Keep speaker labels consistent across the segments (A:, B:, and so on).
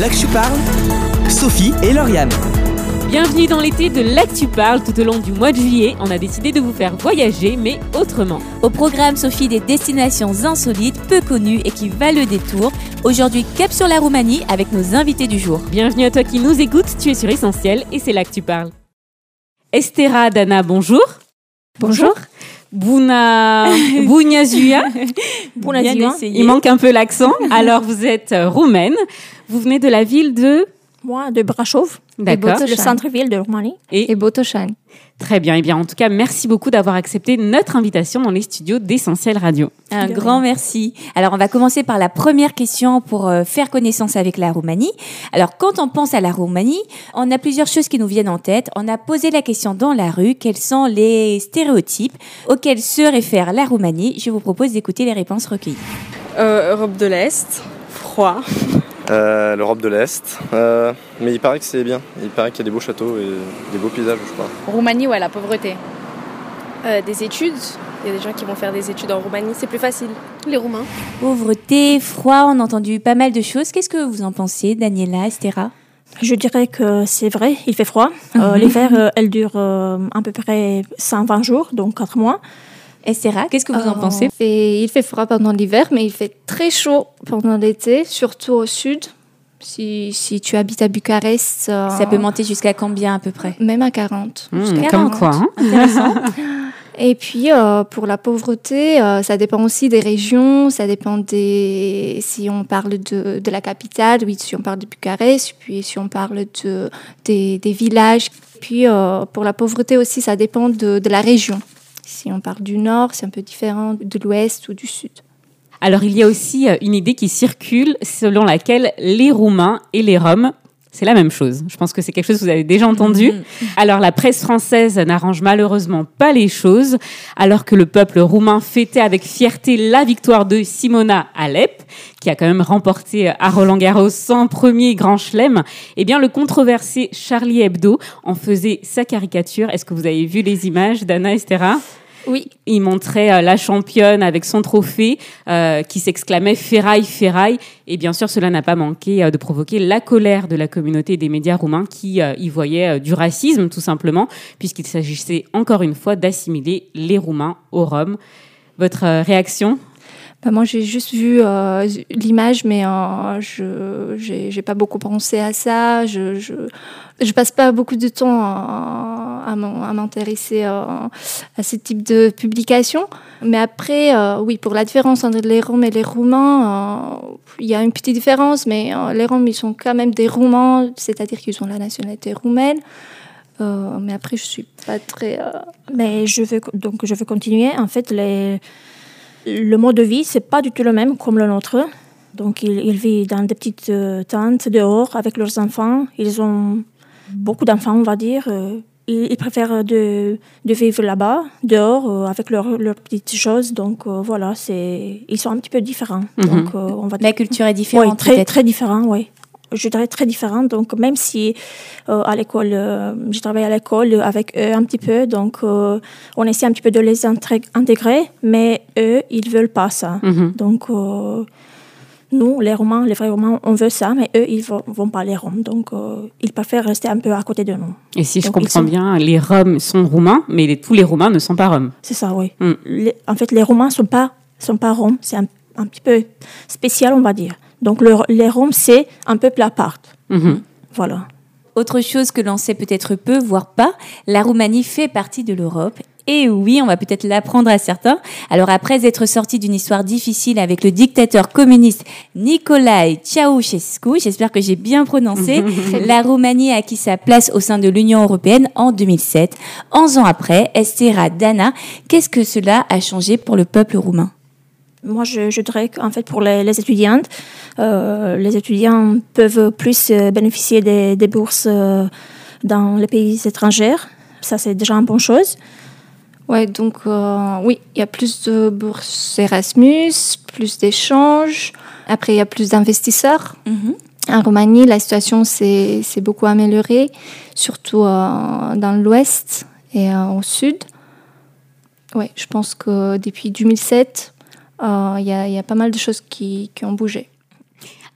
A: L'Actu Parle, Sophie et Lauriane.
B: Bienvenue dans l'été de l'Actu Parle. Tout au long du mois de juillet, on a décidé de vous faire voyager, mais autrement.
C: Au programme, Sophie, des destinations insolites, peu connues et qui valent le détour. Aujourd'hui, cap sur la Roumanie avec nos invités du jour.
B: Bienvenue à toi qui nous écoutes, tu es sur Essentiel et c'est là que tu parles. Estera Dana, bonjour.
C: Bonjour.
B: Buna Bunyazuya.
C: Bunyazuya.
B: Il manque un peu l'accent. Alors vous êtes roumaine. Vous venez de la ville de
D: Moi, de Brasov,
B: D'accord.
D: le centre-ville de Roumanie.
B: Et
E: Botoșani.
B: très bien. Eh bien, en tout cas, merci beaucoup d'avoir accepté notre invitation dans les studios d'Essentiel Radio.
C: Un
D: De
C: grand merci. Alors, on va commencer par la première question pour euh, faire connaissance avec la Roumanie. Alors, quand on pense à la Roumanie, on a plusieurs choses qui nous viennent en tête. On a posé la question dans la rue, quels sont les stéréotypes auxquels se réfère la Roumanie? Je vous propose d'écouter les réponses recueillies.
F: Euh, Europe de l'Est, froid.
G: Euh, L'Europe de l'Est. Euh, mais il paraît que c'est bien. Il paraît qu'il y a des beaux châteaux et des beaux paysages, je crois.
E: Roumanie, ouais, la pauvreté.
F: Euh, des études. Il y a des gens qui vont faire des études en Roumanie, c'est plus facile. Les Roumains.
C: Pauvreté, froid, on a entendu pas mal de choses. Qu'est-ce que vous en pensez, Daniela, Estera?
D: Je dirais que c'est vrai, il fait froid. Euh, L'hiver, euh, elle dure euh, à peu près 120 jours, donc 4 mois.
C: Estera, qu'est-ce que vous en
E: Euh,
C: pensez
E: Et il fait froid pendant l'hiver, mais il fait très chaud pendant l'été, surtout au sud. Si, si tu habites à Bucarest, euh,
C: Ça peut monter jusqu'à combien à peu près
E: même à 40.
B: Hmm,
C: Jusqu'à
B: comme
C: 40.
B: quoi, hein
C: Intéressant.
E: Et puis, euh, pour la pauvreté, euh, ça dépend aussi des régions, ça dépend des... Si on parle de, de la capitale, oui, si on parle de Bucarest, puis si on parle de, des, des villages. Puis, euh, pour la pauvreté aussi, ça dépend de, de la région. Si on parle du nord, c'est un peu différent de l'ouest ou du sud.
B: Alors, il y a aussi euh, une idée qui circule selon laquelle les Roumains et les Roms, c'est la même chose. Je pense que c'est quelque chose que vous avez déjà entendu. Alors, la presse française n'arrange malheureusement pas les choses, alors que le peuple roumain fêtait avec fierté la victoire de Simona Alep, qui a quand même remporté euh, à Roland Garros son premier grand chelem. Eh bien, le controversé Charlie Hebdo en faisait sa caricature. Est-ce que vous avez vu les images d'Anna Estera?
E: Oui,
B: il montrait euh, la championne avec son trophée euh, qui s'exclamait Ferraille, Ferraille. Et bien sûr, cela n'a pas manqué euh, de provoquer la colère de la communauté des médias roumains qui y voyaient euh, du racisme, tout simplement, puisqu'il s'agissait encore une fois d'assimiler les Roumains aux Roms. Votre réaction?
E: Bah, moi j'ai juste vu euh, l'image, mais euh, je j'ai pas beaucoup pensé à ça. Je, je, passe pas beaucoup de temps à, m'intéresser euh, à ce type de publication. Mais après, euh, oui, pour la différence entre les Roms et les Roumains, il y a une petite différence, mais les Roms ils sont quand même des Roumains, c'est-à-dire qu'ils ont la nationalité roumaine. Mais après, je suis pas très.
D: Mais je veux, donc, je veux continuer. En fait, les, le mode de vie, c'est pas du tout le même comme le nôtre. Donc, ils, ils vivent dans des petites euh, tentes dehors avec leurs enfants. Ils ont beaucoup d'enfants, on va dire. Euh, Ils, ils préfèrent de, de vivre là-bas, dehors, euh, avec leurs petites choses. Donc, euh, voilà, c'est, ils sont un petit peu différents.
B: Mhm.
D: Donc, on va.
C: La culture est
D: Oui,
C: différente,
D: très,
C: peut-être.
D: très différent, oui. Je dirais très différent. Donc, même si euh, à l'école, euh, je travaille à l'école avec eux un petit peu, donc euh, on essaie un petit peu de les intégrer, mais eux, ils veulent pas ça.
B: Mhm.
D: Donc, euh, nous, les Romains, les vrais Romains, on veut ça, mais eux, ils vont, vont pas les Roms. Donc, ils préfèrent rester un peu à côté de nous.
B: Et si je
D: Donc,
B: comprends
D: sont-
B: bien, les Roms sont roumains, mais les- tous les Roumains ne sont pas Roms.
D: C'est ça, oui.
B: Mm.
D: Les- en fait, les Romains sont pas, sont pas Roms. C'est un, un petit peu spécial, on va dire. Donc, le- les Roms, c'est un peuple à part.
B: Mhm.
D: Voilà.
C: Autre chose que l'on sait peut-être peu, voire pas, la Roumanie fait partie de l'Europe. Et oui, on va peut-être l'apprendre à certains. Alors après être sorti d'une histoire difficile avec le dictateur communiste Nicolae Ceausescu, j'espère que j'ai bien prononcé, la Roumanie a acquis sa place au sein de l'Union européenne en 2007. 11 ans après, Estera Dana, qu'est-ce que cela a changé pour le peuple roumain?
D: Moi, je, je dirais qu'en fait, pour les, les étudiantes, euh, les étudiants peuvent plus euh, bénéficier des, des bourses euh, dans les pays étrangers. Ça, c'est déjà une bonne chose.
E: Ouais, donc euh, oui, il y a plus de bourses Erasmus, plus d'échanges. Après, il y a plus d'investisseurs. En Roumanie, la situation s'est s'est beaucoup améliorée, surtout dans l'ouest et au sud. Ouais, je pense que depuis 2007, euh, il y, a, il y a pas mal de choses qui, qui ont bougé.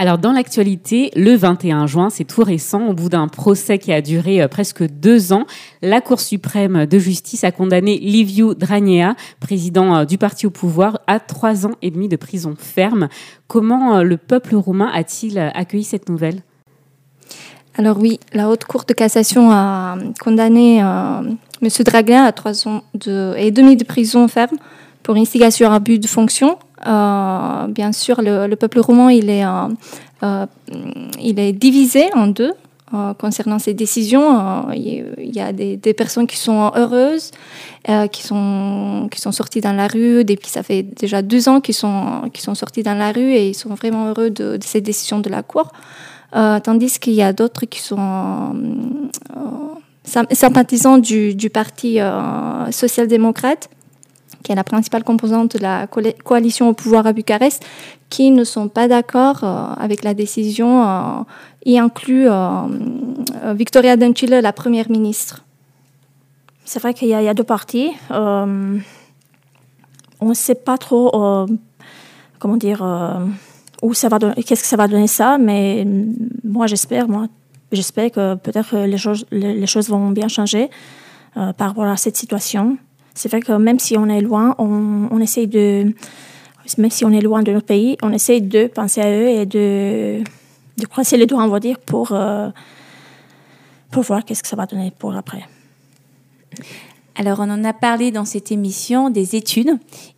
B: Alors dans l'actualité, le 21 juin, c'est tout récent, au bout d'un procès qui a duré euh, presque deux ans, la Cour suprême de justice a condamné Liviu Dragnea, président euh, du parti au pouvoir, à trois ans et demi de prison ferme. Comment euh, le peuple roumain a-t-il accueilli cette nouvelle?
E: Alors oui, la Haute Cour de cassation a condamné M. Dragnea à trois ans et demi de prison ferme pour instigation à but de fonction euh, bien sûr, le, peuple roumain, il est, euh, euh, il est divisé en deux concernant ces décisions. il y a des, personnes qui sont heureuses, qui, sont, qui sont sorties dans la rue, depuis ça fait déjà deux ans qu'ils sont, qui sont sortis dans la rue et ils sont vraiment heureux de, ces décisions de la Cour. tandis qu'il y a d'autres qui sont sympathisants du, du Parti social-démocrate qui est la principale composante de la coalition au pouvoir à Bucarest, qui ne sont pas d'accord euh, avec la décision, euh, y inclut euh, Victoria Dăncilă, la première ministre.
D: C'est vrai qu'il y, a deux parties. on ne sait pas trop, comment dire, où ça va, qu'est-ce que ça va donner ça, mais moi j'espère, moi j'espère que peut-être les les, choses vont bien changer par rapport à cette situation c'est vrai que même si on est loin, on, on de, même si on est loin de notre pays, on essaye de penser à eux et de, de croiser les doigts, on va dire, pour, euh, pour voir qu'est-ce que ça va donner pour après.
C: Alors, on en a parlé dans cette émission des études.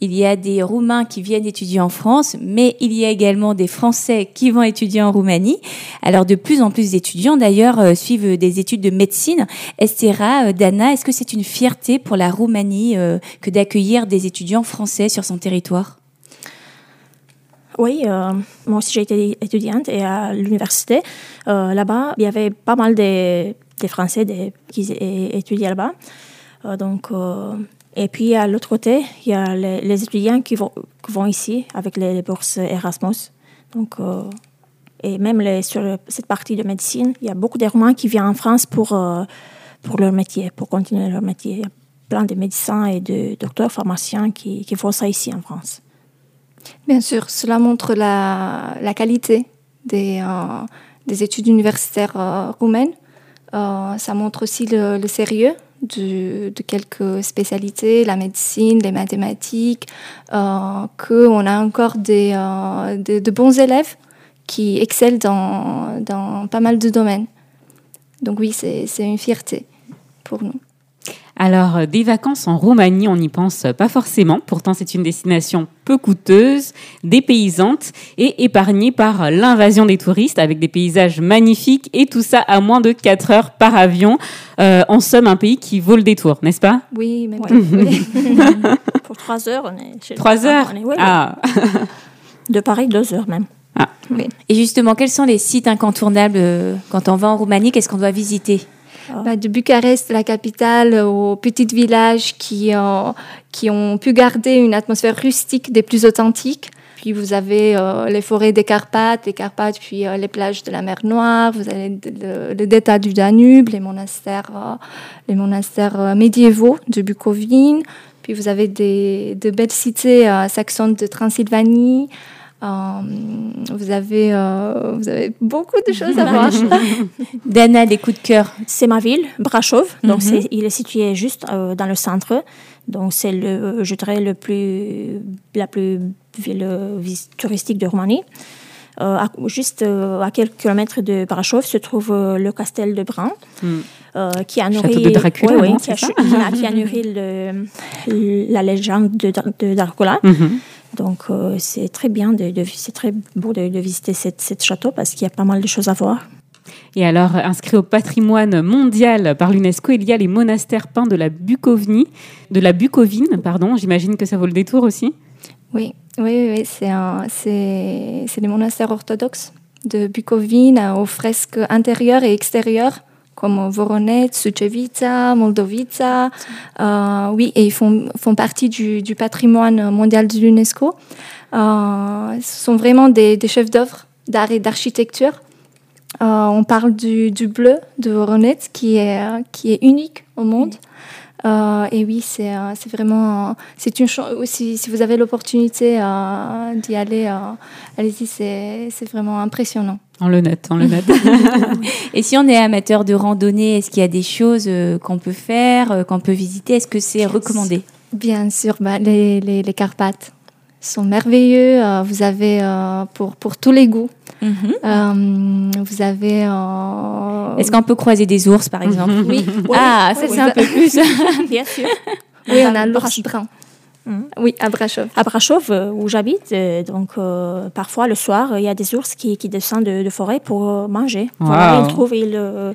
C: Il y a des Roumains qui viennent étudier en France, mais il y a également des Français qui vont étudier en Roumanie. Alors, de plus en plus d'étudiants, d'ailleurs, euh, suivent des études de médecine. Estera, euh, Dana, est-ce que c'est une fierté pour la Roumanie euh, que d'accueillir des étudiants français sur son territoire?
D: Oui, moi aussi j'ai été étudiante et à l'université, là-bas, il y avait pas mal de, Français qui étudiaient là-bas. Euh, donc, euh, et puis à l'autre côté, il y a les, étudiants qui vont, ici avec les, bourses Erasmus. Donc, euh, et même sur cette partie de médecine, il y a beaucoup de Roumains qui viennent en France pour, pour leur métier, pour continuer leur métier. Il y a plein de médecins et de docteurs, pharmaciens qui, font ça ici en France.
E: Bien sûr, cela montre la, qualité des, des études universitaires roumaines. ça montre aussi le sérieux de, quelques spécialités, la médecine, les mathématiques, euh, qu'on a encore des, euh, de, bons élèves qui excellent dans, dans pas mal de domaines. Donc oui, c'est une fierté pour nous.
B: Alors, euh, des vacances en Roumanie, on n'y pense pas forcément. Pourtant, c'est une destination peu coûteuse, dépaysante et épargnée par l'invasion des touristes avec des paysages magnifiques et tout ça à moins de 4 heures par avion. Euh, en somme, un pays qui vaut le détour, n'est-ce pas?
E: Oui, même
D: Pour 3 heures, on est chez
B: 3 heures? Ah.
D: De Paris, 2 heures même.
C: Ah. Et justement, quels sont les sites incontournables euh, quand on va en Roumanie Qu'est-ce qu'on doit visiter?
E: Bah, de Bucarest, la capitale, aux petits villages qui, qui ont pu garder une atmosphère rustique des plus authentiques. Puis vous avez euh, les forêts des Carpates, les Carpates, puis euh, les plages de la mer Noire. Vous avez le, le du Danube, les monastères, euh, les monastères médiévaux de Bucovine. Puis vous avez des, de belles cités saxonnes de Transylvanie. Euh, vous, avez, euh, vous avez beaucoup de choses à voir.
C: Dana, des coups de cœur.
D: C'est ma ville, Brashov. Donc, mhm. il est situé juste euh, dans le centre. Donc, c'est, le, je dirais, le plus, la plus ville touristique de Roumanie. juste à quelques kilomètres de Brashov se trouve le castel de Brun, qui a nourri,
B: de Dracula,
D: qui, a, nourri la légende de, de Dracula. Mhm. Donc euh, c'est très bien, de, c'est très beau de, visiter cette, château parce qu'il y a pas mal de choses à voir.
B: Et alors, inscrit au patrimoine mondial par l'UNESCO, il y a les monastères peints de la Bucovine, de la Bucovine, pardon. J'imagine que ça vaut le détour aussi.
E: Oui, oui, oui, c'est, c'est, c'est les monastères orthodoxes de Bucovine aux fresques intérieures et extérieures comme Voronezh, Sucevica, Moldovica. Euh, oui, et ils font, font partie du, du patrimoine mondial de l'UNESCO. Euh, ce sont vraiment des, des chefs d'œuvre d'art et d'architecture. Euh, on parle du, du, bleu de Voronezh qui est, qui est unique au monde. Et oui, c'est vraiment. c'est une. Si, si vous avez l'opportunité d'y aller, allez-y, c'est vraiment impressionnant.
B: On le note, on le note.
C: Et si on est amateur de randonnée, est-ce qu'il y a des choses euh, qu'on peut faire, euh, qu'on peut visiter? Est-ce que c'est recommandé?
E: Bien sûr, bah, les, les, les Carpates sont merveilleux. euh, vous avez euh, pour, pour tous les goûts. Euh, vous avez. euh,
C: Est-ce qu'on peut croiser des ours, par exemple?
E: Oui.
C: Ah, ça c'est un peu plus.
D: Bien sûr.
E: Oui, on a l'ours brun.
D: Mhm.
E: Oui, à Brasov.
D: À Brasov, euh, où j'habite, euh, donc euh, parfois le soir, il y a des ours qui, qui descendent de, de forêt pour manger. Voilà,
B: Wow.
D: ils trouvent ils, euh,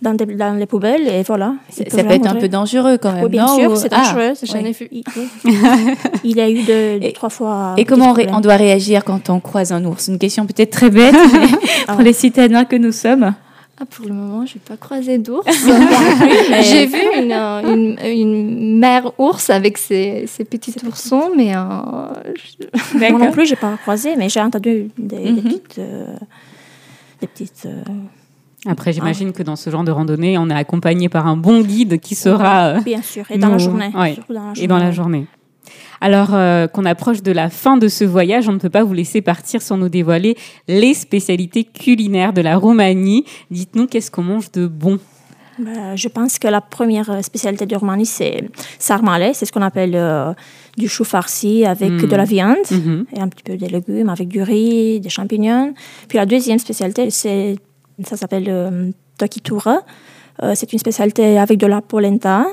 D: dans, des- dans les poubelles et voilà.
C: Ça peut être un peu dangereux quand même.
D: Oui, bien
C: non
D: sûr,
C: Ou-
D: c'est
C: Ah.
D: dangereux.
E: j'en ai vu.
D: Il, il y a eu deux, deux,
C: Et-
D: trois fois.
C: Et comment on, ré-
D: des
C: on doit réagir quand on croise un ours? Une question peut-être très bête, mais pour
D: Ah.
C: les citadins que nous sommes.
E: Ah, pour le moment, je n'ai pas croisé d'ours. J'ai vu une, une, une mère ours avec ses, ses petits oursons, mais euh, je-
D: Moi non plus, j'ai pas croisé, mais j'ai entendu des, des
C: Mhm.
D: petites. euh, des petites euh,
B: Après, j'imagine que dans ce genre de randonnée, on est accompagné par un bon guide qui sera
D: bien sûr, et dans la journée.
B: ouais.
D: surtout dans la
B: et dans la
D: journée.
B: Alors euh, qu'on approche de la fin de ce voyage, on ne peut pas vous laisser partir sans nous dévoiler les spécialités culinaires de la Roumanie. Dites-nous qu'est-ce qu'on mange de bon?
D: Bah, je pense que la première euh, spécialité de Roumanie, c'est sarmale. C'est ce qu'on appelle euh, du chou farci avec de la viande
B: Mhm.
D: et un petit peu des légumes, avec du riz, des champignons. Puis la deuxième spécialité, c'est, ça s'appelle euh, tokitura. Euh, c'est une spécialité avec de la polenta,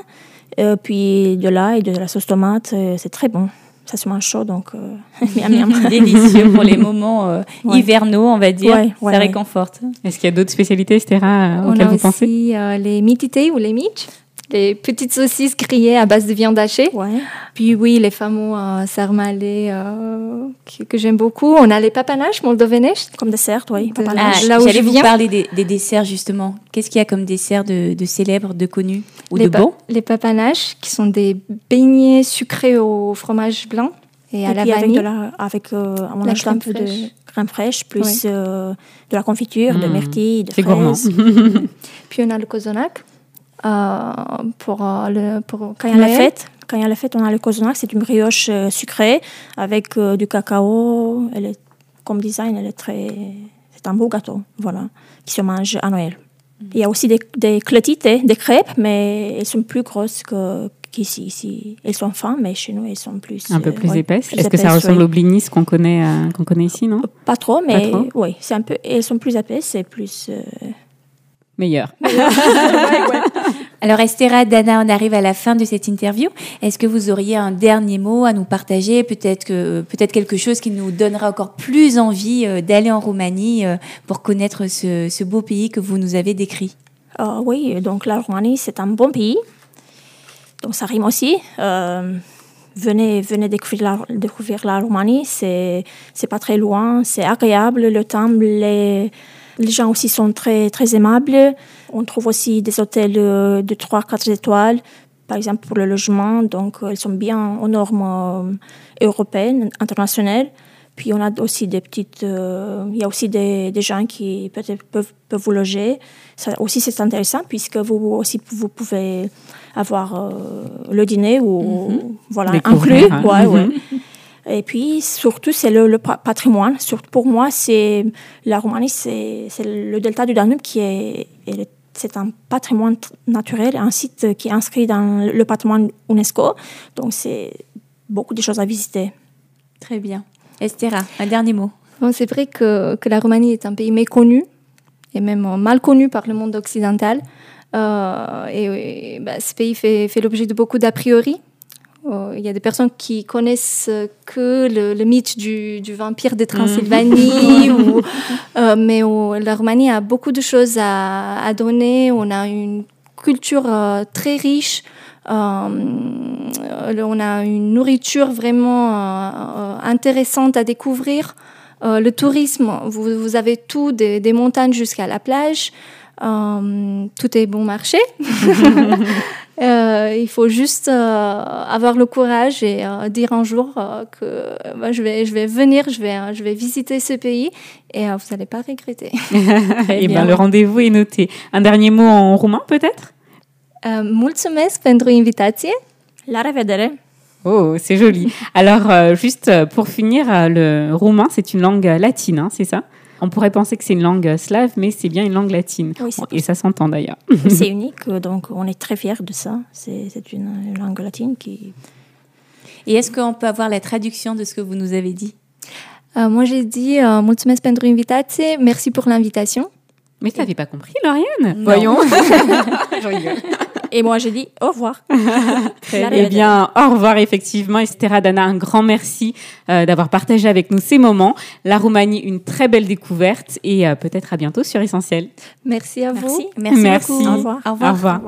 D: puis de l'ail, de la sauce tomate. euh, c'est très bon. Ça se mange chaud, donc euh, miam miam.
C: Délicieux pour les moments euh,
D: Ouais.
C: hivernaux, on va dire.
D: Ouais, ouais,
C: ça réconforte.
B: Est-ce qu'il y a d'autres spécialités,
E: on
B: auxquelles
E: a
B: vous pensez?
E: aussi euh, les mititei ou les mitch, les petites saucisses grillées à base de viande hachée.
D: Ouais.
E: Puis oui, les fameux euh, sarmalés euh, que, que j'aime beaucoup. On a les papanaches moldovenești.
D: Comme dessert, oui.
E: De-
C: Ah,
E: là où
C: J'allais
E: je
C: vous
E: viens.
C: parler des, des desserts justement. Qu'est-ce qu'il y a comme dessert de, de célèbre, de connu ou
E: les,
C: de bon?
E: les papanaches, qui sont des beignets sucrés au fromage blanc et à
D: Et
E: la
D: puis avec,
E: vanille.
D: de la, avec euh, on
E: La
D: ajoute un
E: crème
D: peu de
E: fraîche.
D: crème fraîche, plus
E: Oui.
D: euh, de la confiture, de
B: Mm.
D: myrtille, de
B: C'est gourmand.
D: fraises.
E: Puis on a le kozonak. Euh, pour, euh, le, pour
D: Quand il y a la fête, quand il y a la fête, on a le kozonak, c'est une brioche euh, sucrée avec euh, du cacao. Elle est, comme design, elle est très, c'est un beau gâteau, voilà, qui se mange à Noël. Il y a aussi des, des des crêpes, mais elles sont plus grosses que qu'ici. Ici, elles sont fins, mais chez nous, elles sont plus
B: Un peu plus
D: ouais,
B: épaisses. Est-ce que ça ressemble
D: oui.
B: au blinis qu'on connaît, euh, qu'on connaît ici, non?
D: Pas trop, mais
B: trop
D: oui, c'est un peu. Elles sont plus épaisses et plus. euh,
B: Meilleur.
C: Alors Estera, Dana, on arrive à la fin de cette interview. Est-ce que vous auriez un dernier mot à nous partager? Peut-être que peut-être quelque chose qui nous donnera encore plus envie euh, d'aller en Roumanie euh, pour connaître ce, beau pays que vous nous avez décrit?
D: Ah oui, donc la Roumanie, c'est un bon pays. Donc ça rime aussi. Euh, venez, venez découvrir la, découvrir la Roumanie. C'est, pas très loin, c'est agréable. Le temps, les, les gens aussi sont très, très aimables. On trouve aussi des hôtels euh, de 3-4 étoiles, par exemple pour le logement. Donc euh, ils sont bien aux normes euh, européennes, internationales. Puis on a aussi des petites, euh, il y a aussi des, des gens qui peut-être peuvent, peuvent vous loger. Ça aussi c'est intéressant puisque vous aussi vous pouvez avoir euh, le dîner ou voilà
B: Découvrir,
D: inclus.
B: hein.
D: Ouais, ouais. Et puis surtout c'est le, le pa- patrimoine. Surtout pour moi c'est la Roumanie c'est c'est le delta du Danube qui est, est- c'est un patrimoine naturel, un site qui est inscrit dans le patrimoine UNESCO. Donc c'est beaucoup de choses à visiter.
C: Très bien. Estera, un dernier mot.
E: Bon, c'est vrai que, que la Roumanie est un pays méconnu et même mal connu par le monde occidental. Euh, et et, bah, ce pays fait, fait l'objet de beaucoup d'a priori. Euh, Il y a des personnes qui connaissent que le, le mythe du, du vampire de Transylvanie, ou, euh, mais oh, la Roumanie a beaucoup de choses à, à donner. On a une culture euh, très riche. Euh, euh, on a une nourriture vraiment euh, euh, intéressante à découvrir. Euh, le tourisme, vous, vous avez tout, des, des montagnes jusqu'à la plage. Euh, tout est bon marché. Euh, il faut juste euh, avoir le courage et euh, dire un jour euh, que euh, bah, je, vais, je vais venir, je vais, euh, je vais visiter ce pays et euh, vous n'allez pas regretter.
B: Eh
C: bien.
B: le rendez-vous est noté. Un dernier mot en roumain, peut-être?
E: Mulțumesc pentru invitație.
D: La revedere.
B: Oh, c'est joli. Alors, euh, juste pour finir, le roumain, c'est une langue latine, hein, c'est ça? On pourrait penser que c'est une langue slave, mais c'est bien une langue latine.
D: Oui,
B: et ça s'entend d'ailleurs.
D: C'est unique, donc on est très fiers de ça. C'est une, langue latine qui.
C: Et est-ce qu'on peut avoir la traduction de ce que vous nous avez dit?
E: Uh, moi, j'ai dit uh, mulțumesc pentru invitație, merci pour l'invitation.
B: Mais tu n'avais pas compris, Lauriane? Voyons. Je rigole.
D: Et moi, j'ai dit au revoir.
B: Eh bien, au revoir effectivement. Estera Dana, un grand merci euh, d'avoir partagé avec nous ces moments. La Roumanie, une très belle découverte et euh, peut-être à bientôt sur Essentiel.
E: Merci à vous.
D: Merci.
C: Merci,
B: Merci.
C: beaucoup.
D: Au revoir.
C: Au revoir.
B: Au revoir.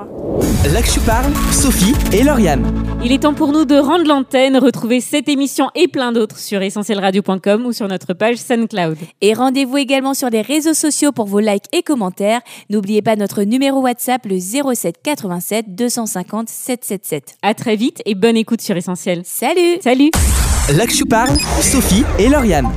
A: Là que je parle, Sophie et Lauriane.
B: Il est temps pour nous de rendre l'antenne. Retrouvez cette émission et plein d'autres sur essentielradio.com ou sur notre page SoundCloud.
C: Et rendez-vous également sur les réseaux sociaux pour vos likes et commentaires. N'oubliez pas notre numéro WhatsApp, le 07 87 250 777.
B: À très vite et bonne écoute sur Essentiel.
C: Salut
B: Salut
A: Là que je parle, Sophie et Lauriane.